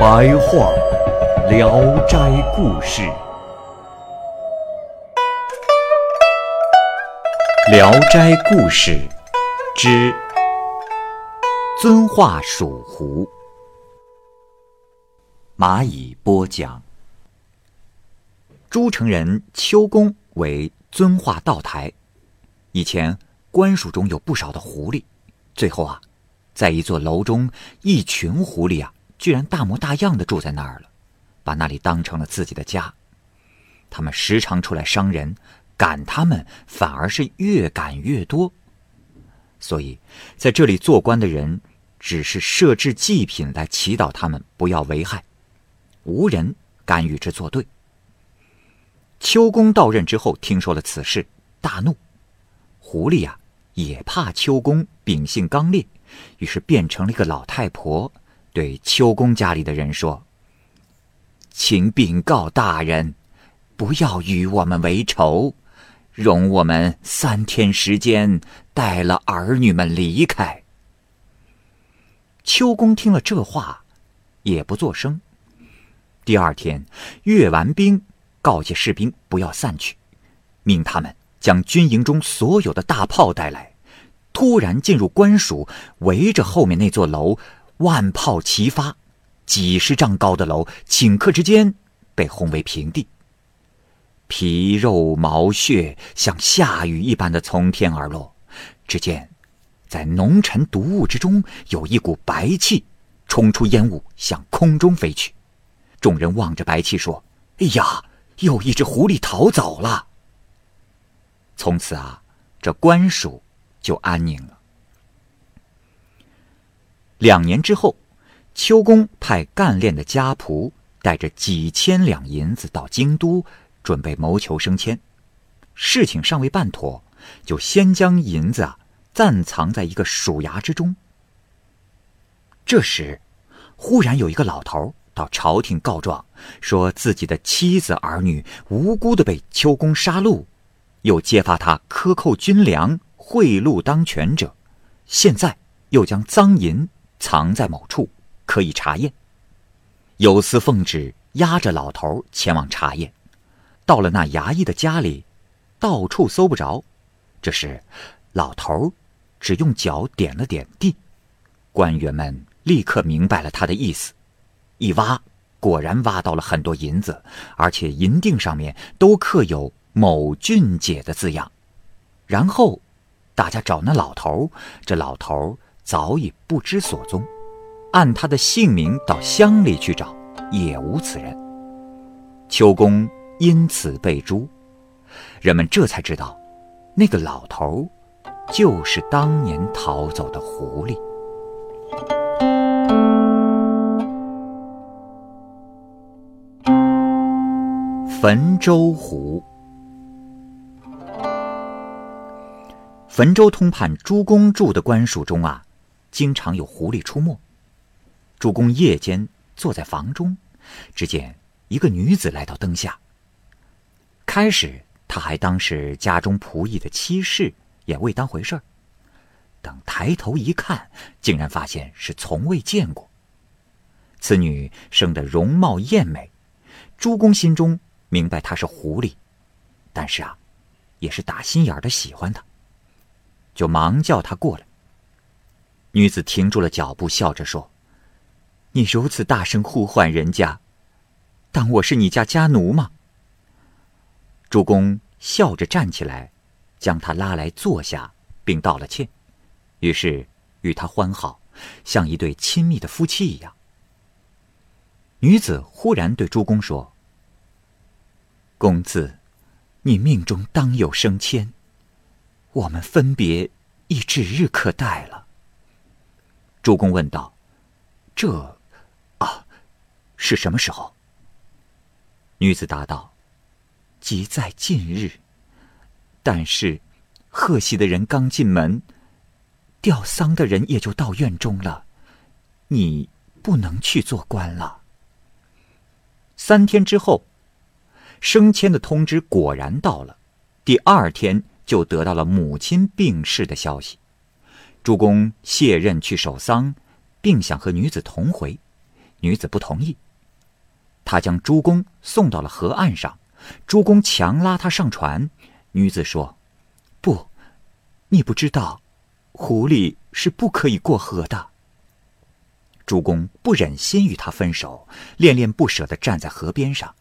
白话《聊斋故事》，《聊斋故事》之遵化蜀狐。蚂蚁播讲。诸城人秋公为遵化道台，以前官署中有不少的狐狸，最后啊，在一座楼中，一群狐狸啊，居然大模大样的住在那儿了，把那里当成了自己的家。他们时常出来伤人，赶他们反而是越赶越多。所以在这里做官的人，只是设置祭品来祈祷他们不要危害。无人敢与之作对。秋公到任之后，听说了此事，大怒。狐狸呀，也怕秋公秉性刚烈，于是变成了一个老太婆，对秋公家里的人说：“请禀告大人，不要与我们为仇，容我们三天时间，带了儿女们离开。”秋公听了这话，也不作声。第二天，阅完兵，告诫士兵不要散去，命他们将军营中所有的大炮带来。突然进入官署，围着后面那座楼，万炮齐发，几十丈高的楼，顷刻之间被轰为平地。皮肉毛血像下雨一般的从天而落。只见在浓尘毒雾之中，有一股白气冲出烟雾，向空中飞去。众人望着白气说：“哎呀，又一只狐狸逃走了。”从此啊，这官署就安宁了。两年之后，秋公派干练的家仆带着几千两银子到京都，准备谋求升迁。事情尚未办妥，就先将银子啊暂藏在一个鼠牙之中。这时，忽然有一个老头。到朝廷告状，说自己的妻子儿女无辜的被秋公杀戮，又揭发他克扣军粮、贿赂当权者，现在又将赃银藏在某处，可以查验。有司奉旨押着老头前往查验，到了那衙役的家里，到处搜不着。这时，老头只用脚点了点地，官员们立刻明白了他的意思。一挖，果然挖到了很多银子，而且银锭上面都刻有“某俊姐”的字样。然后，大家找那老头，这老头早已不知所踪。按他的姓名到乡里去找，也无此人。秋公因此被诛，人们这才知道，那个老头就是当年逃走的狐狸。汾州湖，汾州通判朱公住的官署中啊，经常有狐狸出没。朱公夜间坐在房中，只见一个女子来到灯下。开始他还当是家中仆役的妻室，也未当回事儿。等抬头一看，竟然发现是从未见过。此女生得容貌艳美，朱公心中。明白她是狐狸，但是啊，也是打心眼的喜欢她，就忙叫她过来。女子停住了脚步，笑着说：“你如此大声呼唤人家，当我是你家家奴吗？”主公笑着站起来，将她拉来坐下，并道了歉，于是与她欢好，像一对亲密的夫妻一样。女子忽然对朱公说。公子，你命中当有升迁，我们分别已指日可待了。主公问道：“这，啊，是什么时候？”女子答道：“即在近日。但是，贺喜的人刚进门，吊丧的人也就到院中了，你不能去做官了。”三天之后，升迁的通知果然到了，第二天就得到了母亲病逝的消息。朱公卸任去守丧，并想和女子同回，女子不同意。他将朱公送到了河岸上，朱公强拉他上船。女子说：“不，你不知道，狐狸是不可以过河的。”朱公不忍心与他分手，恋恋不舍地站在河边上。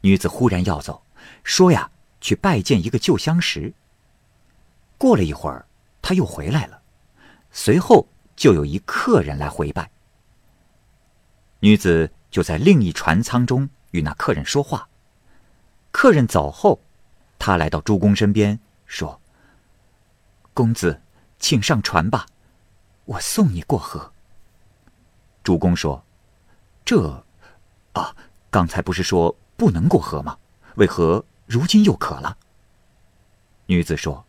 女子忽然要走，说：“呀，去拜见一个旧相识。”过了一会儿，他又回来了。随后就有一客人来回拜，女子就在另一船舱中与那客人说话。客人走后，他来到朱公身边说：“公子，请上船吧，我送你过河。”朱公说：“这，啊，刚才不是说不能过河吗？为何如今又可了？”女子说：“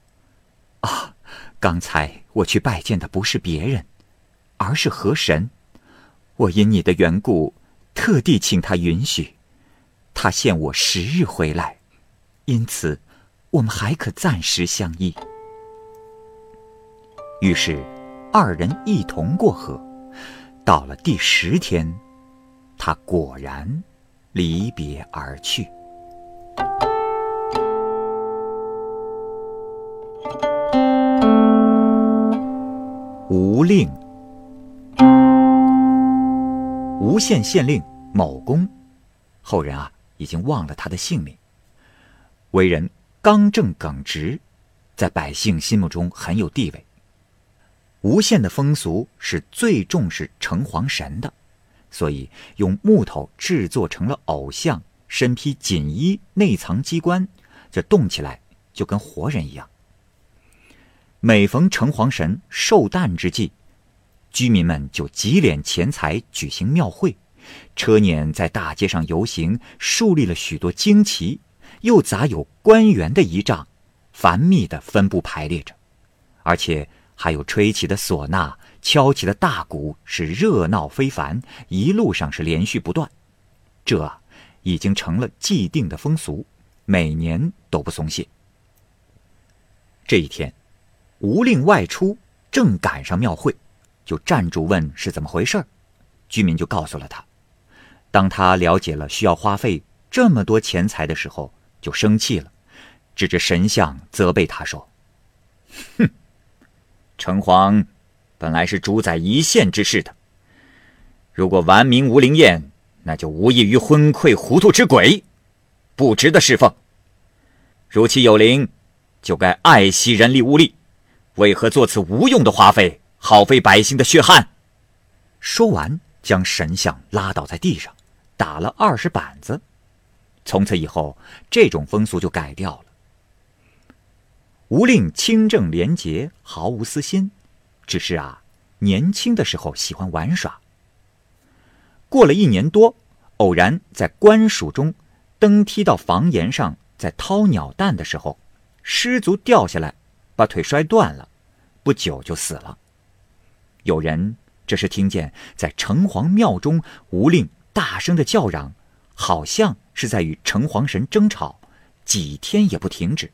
啊。”刚才我去拜见的不是别人，而是河神。我因你的缘故，特地请他允许。他限我十日回来，因此我们还可暂时相依。于是，二人一同过河。到了第十天，他果然离别而去。吴令，吴县县令某公，后人啊已经忘了他的姓名。为人刚正耿直，在百姓心目中很有地位。吴县的风俗是最重视城隍神的，所以用木头制作成了偶像，身披锦衣，内藏机关，这动起来就跟活人一样。每逢城隍神寿诞之际，居民们就集敛钱财举行庙会，车辇在大街上游行，树立了许多旌旗，又杂有官员的仪仗，繁密的分布排列着，而且还有吹起的唢呐、敲起的大鼓，是热闹非凡，一路上是连续不断。这已经成了既定的风俗，每年都不松懈。这一天。吴令外出，正赶上庙会，就站住问是怎么回事儿。居民就告诉了他。当他了解了需要花费这么多钱财的时候，就生气了，指着神像责备他说：“哼，城隍本来是主宰一县之事的，如果完名无灵验，那就无异于昏聩糊涂之鬼，不值得侍奉。如其有灵，就该爱惜人力物力。”为何做此无用的花费，耗费百姓的血汗？说完，将神像拉倒在地上，打了二十板子。从此以后，这种风俗就改掉了。吴令清正廉洁，毫无私心，只是啊，年轻的时候喜欢玩耍。过了一年多，偶然在官署中登梯到房檐上，在掏鸟蛋的时候，失足掉下来。把腿摔断了，不久就死了。有人这时听见在城隍庙中，吴令大声的叫嚷，好像是在与城隍神争吵，几天也不停止。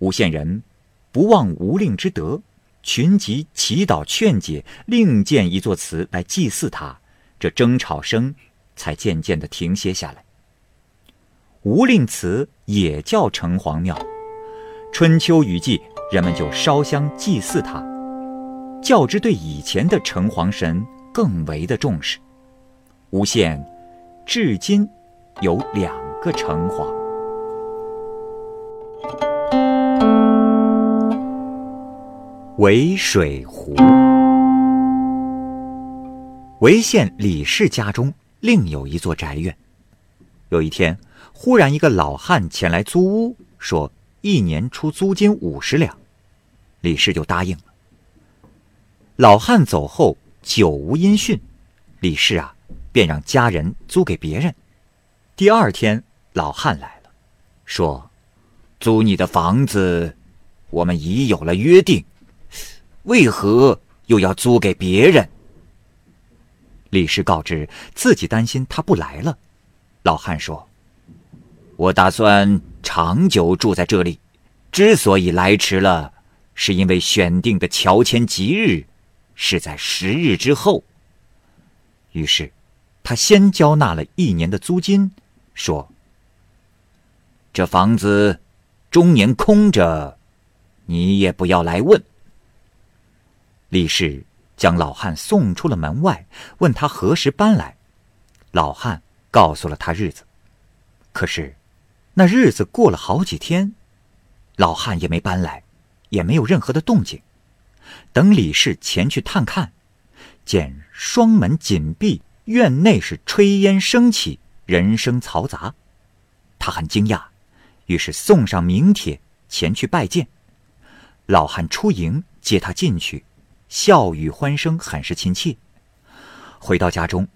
吴县人不忘吴令之德，群集祈祷劝解，另建一座祠来祭祀他，这争吵声才渐渐的停歇下来。吴令祠也叫城隍庙。春秋雨季，人们就烧香祭祀他，较之对以前的城隍神更为的重视。吴县至今有两个城隍。渭水湖，韦县李氏家中另有一座宅院。有一天，忽然一个老汉前来租屋，说。一年出租金五十两，李氏就答应了。老汉走后，久无音讯，李氏啊，便让家人租给别人。第二天，老汉来了，说：“租你的房子，我们已有了约定，为何又要租给别人？”李氏告知自己担心他不来了。老汉说：“我打算长久住在这里，之所以来迟了，是因为选定的乔迁吉日是在十日之后。”于是，他先交纳了一年的租金，说：“这房子终年空着，你也不要来问。”李氏。将老汉送出了门外，问他何时搬来。老汉告诉了他日子。可是，那日子过了好几天，老汉也没搬来，也没有任何的动静。等李氏前去探看，见双门紧闭，院内是炊烟升起，人声嘈杂。他很惊讶，于是送上名帖前去拜见。老汉出迎接他进去。笑语欢声，很是亲切。回到家中，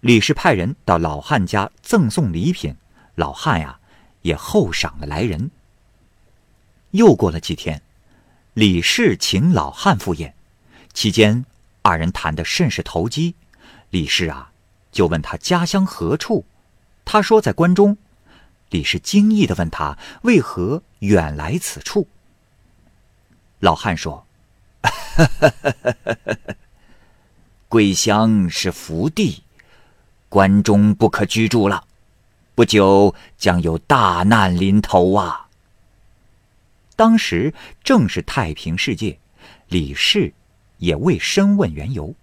李氏派人到老汉家赠送礼品，老汉呀也厚赏了来人。又过了几天，李氏请老汉赴宴，期间二人谈得甚是投机。李氏啊就问他家乡何处，他说在关中。李氏惊异的问他为何远来此处。老汉说。哈哈哈哈哈！桂乡是福地，关中不可居住了，不久将有大难临头啊！当时正是太平世界，李氏也未深问缘由。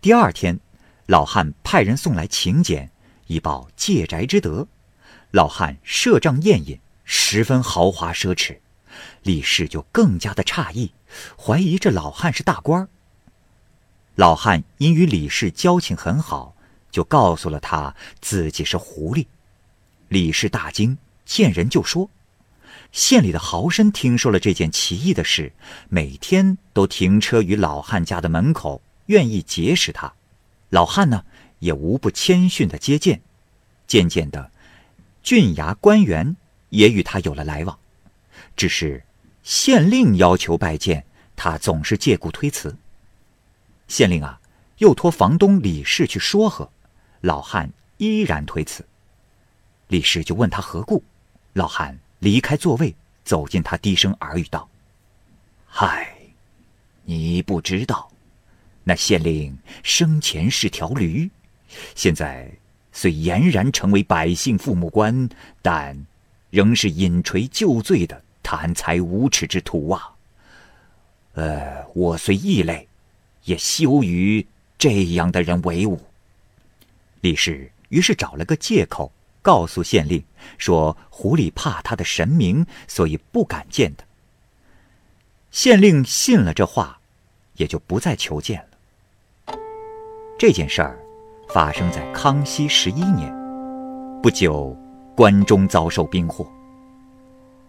第二天，老汉派人送来请柬，以报借宅之德。老汉设帐宴饮，十分豪华奢侈。李氏就更加的诧异，怀疑这老汉是大官儿。老汉因与李氏交情很好，就告诉了他自己是狐狸。李氏大惊，见人就说：“县里的豪绅听说了这件奇异的事，每天都停车于老汉家的门口，愿意结识他。老汉呢，也无不谦逊的接见。渐渐的，郡衙官员也与他有了来往。”只是县令要求拜见他，总是借故推辞。县令啊，又托房东李氏去说和，老汉依然推辞。李氏就问他何故，老汉离开座位，走进他，低声耳语道：“嗨，你不知道，那县令生前是条驴，现在虽俨然成为百姓父母官，但仍是引锤就罪的。”贪财无耻之徒啊！呃，我虽异类，也羞于这样的人为伍。李氏于是找了个借口，告诉县令说：“狐狸怕他的神明，所以不敢见他。”县令信了这话，也就不再求见了。这件事儿发生在康熙十一年，不久，关中遭受兵祸。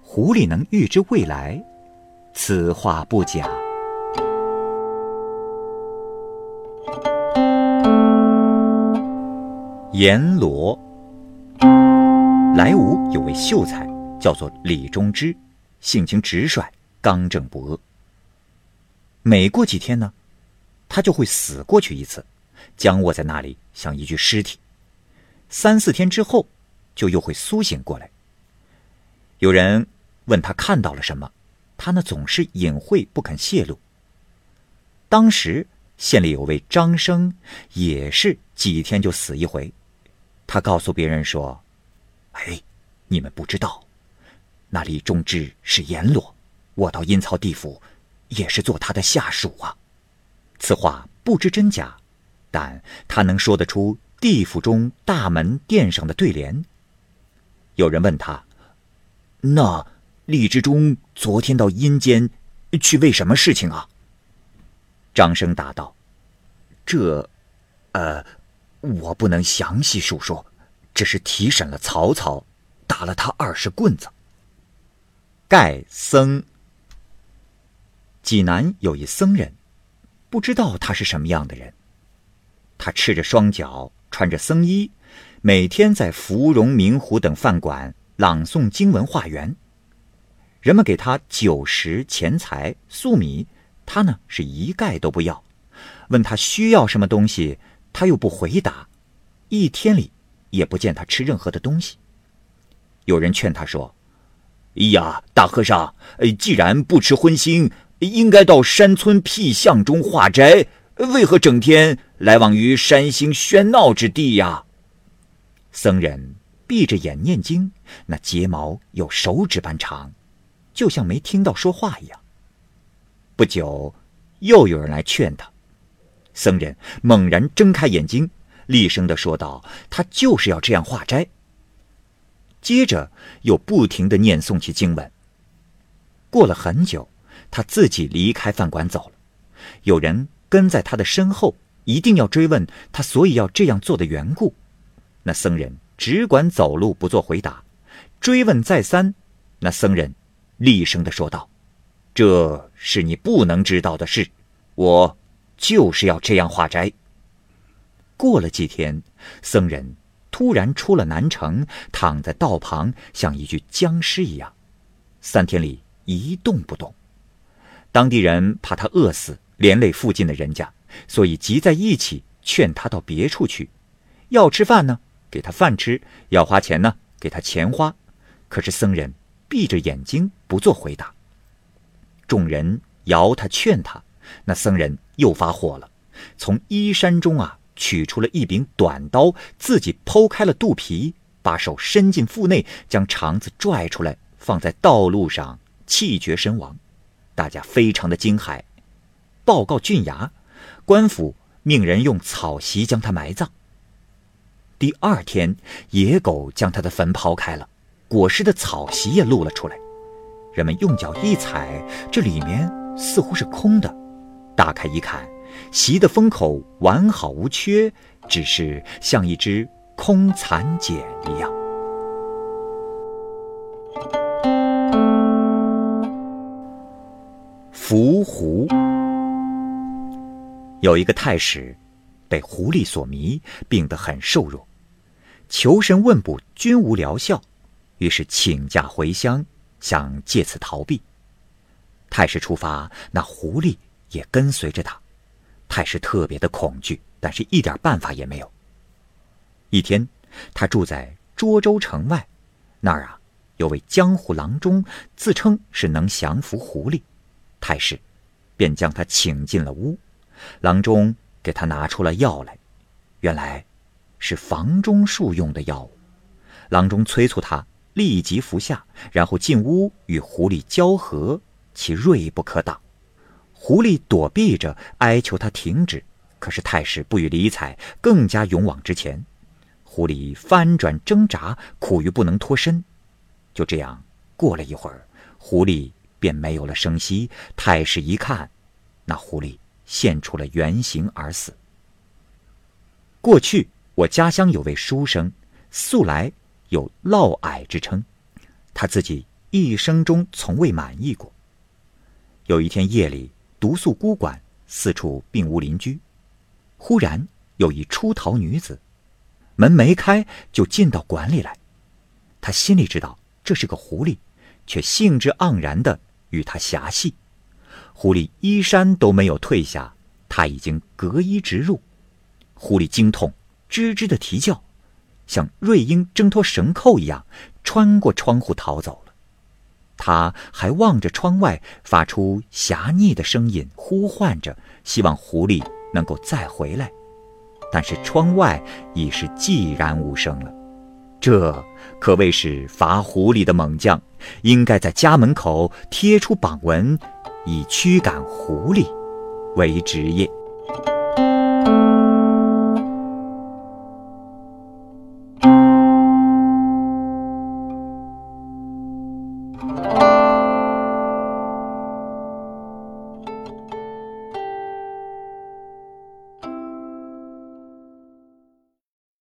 狐狸能预知未来，此话不假。阎罗，莱芜有位秀才，叫做李忠之，性情直率，刚正不阿。每过几天呢，他就会死过去一次，僵卧在那里，像一具尸体。三四天之后，就又会苏醒过来。有人。问他看到了什么，他呢总是隐晦不肯泄露。当时县里有位张生，也是几天就死一回。他告诉别人说：“哎，你们不知道，那李仲之是阎罗，我到阴曹地府也是做他的下属啊。”此话不知真假，但他能说得出地府中大门殿上的对联。有人问他：“那？”李志忠昨天到阴间去为什么事情啊？张生答道：“这，呃，我不能详细述说，只是提审了曹操，打了他二十棍子。”盖僧，济南有一僧人，不知道他是什么样的人。他赤着双脚，穿着僧衣，每天在芙蓉、明湖等饭馆朗诵经文化缘。人们给他酒食、钱财、粟米，他呢是一概都不要。问他需要什么东西，他又不回答。一天里也不见他吃任何的东西。有人劝他说：“哎呀，大和尚，既然不吃荤腥，应该到山村僻巷中化斋，为何整天来往于山星喧闹之地呀？”僧人闭着眼念经，那睫毛有手指般长。就像没听到说话一样。不久，又有人来劝他，僧人猛然睁开眼睛，厉声的说道：“他就是要这样化斋。”接着又不停的念诵起经文。过了很久，他自己离开饭馆走了。有人跟在他的身后，一定要追问他所以要这样做的缘故。那僧人只管走路，不做回答。追问再三，那僧人。厉声的说道：“这是你不能知道的事，我就是要这样化斋。”过了几天，僧人突然出了南城，躺在道旁，像一具僵尸一样，三天里一动不动。当地人怕他饿死，连累附近的人家，所以集在一起劝他到别处去。要吃饭呢，给他饭吃；要花钱呢，给他钱花。可是僧人。闭着眼睛不做回答。众人摇他劝他，那僧人又发火了，从衣衫中啊取出了一柄短刀，自己剖开了肚皮，把手伸进腹内，将肠子拽出来，放在道路上，气绝身亡。大家非常的惊骇，报告郡衙，官府命人用草席将他埋葬。第二天，野狗将他的坟刨开了。裹尸的草席也露了出来，人们用脚一踩，这里面似乎是空的。打开一看，席的封口完好无缺，只是像一只空蚕茧一样。伏狐有一个太史，被狐狸所迷，病得很瘦弱，求神问卜，均无疗效。于是请假回乡，想借此逃避。太史出发，那狐狸也跟随着他。太师特别的恐惧，但是一点办法也没有。一天，他住在涿州城外，那儿啊有位江湖郎中，自称是能降服狐狸。太师便将他请进了屋，郎中给他拿出了药来，原来是房中术用的药物。郎中催促他。立即服下，然后进屋与狐狸交合，其锐不可挡。狐狸躲避着，哀求他停止，可是太史不予理睬，更加勇往直前。狐狸翻转挣扎，苦于不能脱身。就这样过了一会儿，狐狸便没有了声息。太史一看，那狐狸现出了原形而死。过去我家乡有位书生，素来。有嫪毐之称，他自己一生中从未满意过。有一天夜里，独宿孤馆，四处并无邻居。忽然有一出逃女子，门没开就进到馆里来。他心里知道这是个狐狸，却兴致盎然的与他狭戏。狐狸衣衫都没有褪下，他已经隔衣直入。狐狸惊痛，吱吱的啼叫。像瑞鹰挣脱绳扣一样，穿过窗户逃走。他还望着窗外，发出狭腻的声音，呼唤着，希望狐狸能够再回来。但是窗外已是寂然无声了。这可谓是伐狐狸的猛将，应该在家门口贴出榜文，以驱赶狐狸为职业。